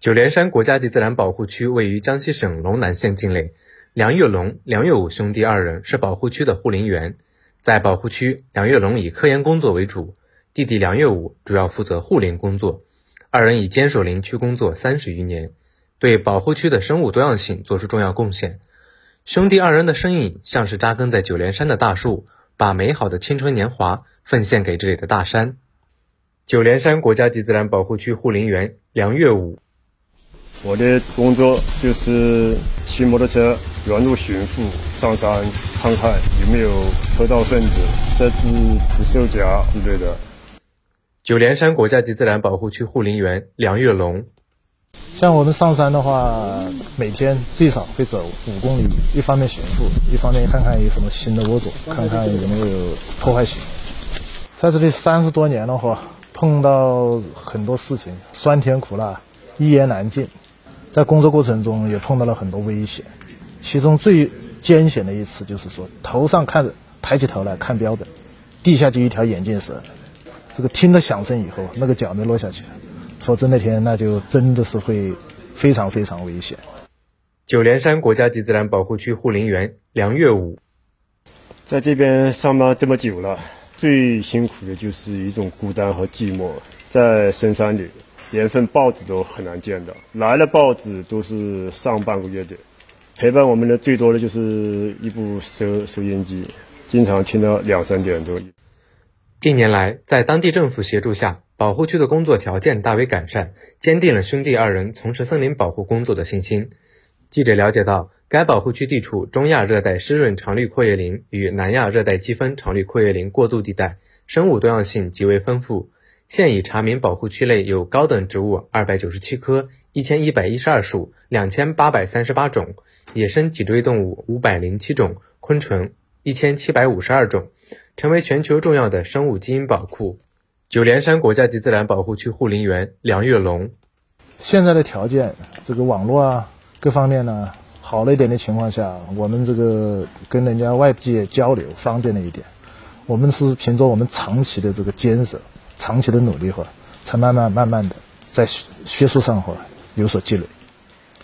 九连山国家级自然保护区位于江西省龙南县境内。梁月龙、梁月武兄弟二人是保护区的护林员，在保护区，梁月龙以科研工作为主，弟弟梁月武主要负责护林工作。二人已坚守林区工作三十余年，对保护区的生物多样性做出重要贡献。兄弟二人的身影像是扎根在九连山的大树，把美好的青春年华奉献给这里的大山。九连山国家级自然保护区护林员梁月武。我的工作就是骑摩托车原路巡抚，上山看看有没有偷盗分子设置捕兽夹之类的。九连山国家级自然保护区护林员梁月龙，像我们上山的话，每天最少会走五公里，一方面巡抚，一方面看看有什么新的物种，看看有没有破坏性。在这里三十多年的话，碰到很多事情，酸甜苦辣，一言难尽。在工作过程中也碰到了很多危险，其中最艰险的一次就是说，头上看着抬起头来看标本，地下就一条眼镜蛇，这个听到响声以后，那个脚没落下去，否则那天那就真的是会非常非常危险。九连山国家级自然保护区护林员梁月武，在这边上班这么久了，最辛苦的就是一种孤单和寂寞，在深山里。连份报纸都很难见到，来了报纸都是上半个月的。陪伴我们的最多的就是一部收收音机，经常听到两三点钟。近年来，在当地政府协助下，保护区的工作条件大为改善，坚定了兄弟二人从事森林保护工作的信心。记者了解到，该保护区地处中亚热带湿润常绿阔叶林与南亚热带季风常绿阔叶林过渡地带，生物多样性极为丰富。现已查明保护区内有高等植物二百九十七棵、一千一百一十二属、两千八百三十八种，野生脊椎动物五百零七种，昆虫一千七百五十二种，成为全球重要的生物基因宝库。九连山国家级自然保护区护林员梁月龙，现在的条件，这个网络啊，各方面呢好了一点的情况下，我们这个跟人家外界交流方便了一点。我们是凭着我们长期的这个坚守。长期的努力哈，才慢慢慢慢的在学术上哈有所积累。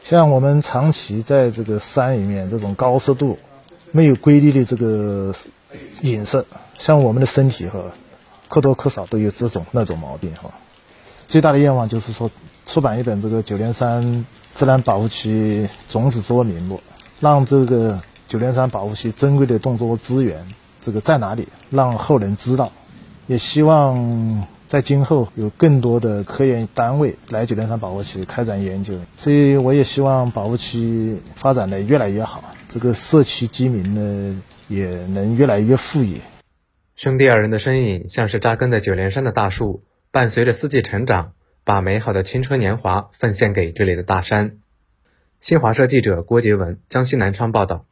像我们长期在这个山里面，这种高湿度、没有规律的这个饮食，像我们的身体哈，或多或少都有这种那种毛病哈。最大的愿望就是说，出版一本这个九连山自然保护区种子作名录，让这个九连山保护区珍贵的动作资源这个在哪里，让后人知道。也希望在今后有更多的科研单位来九连山保护区开展研究，所以我也希望保护区发展的越来越好，这个社区居民呢也能越来越富裕。兄弟二人的身影像是扎根在九连山的大树，伴随着四季成长，把美好的青春年华奉献给这里的大山。新华社记者郭杰文，江西南昌报道。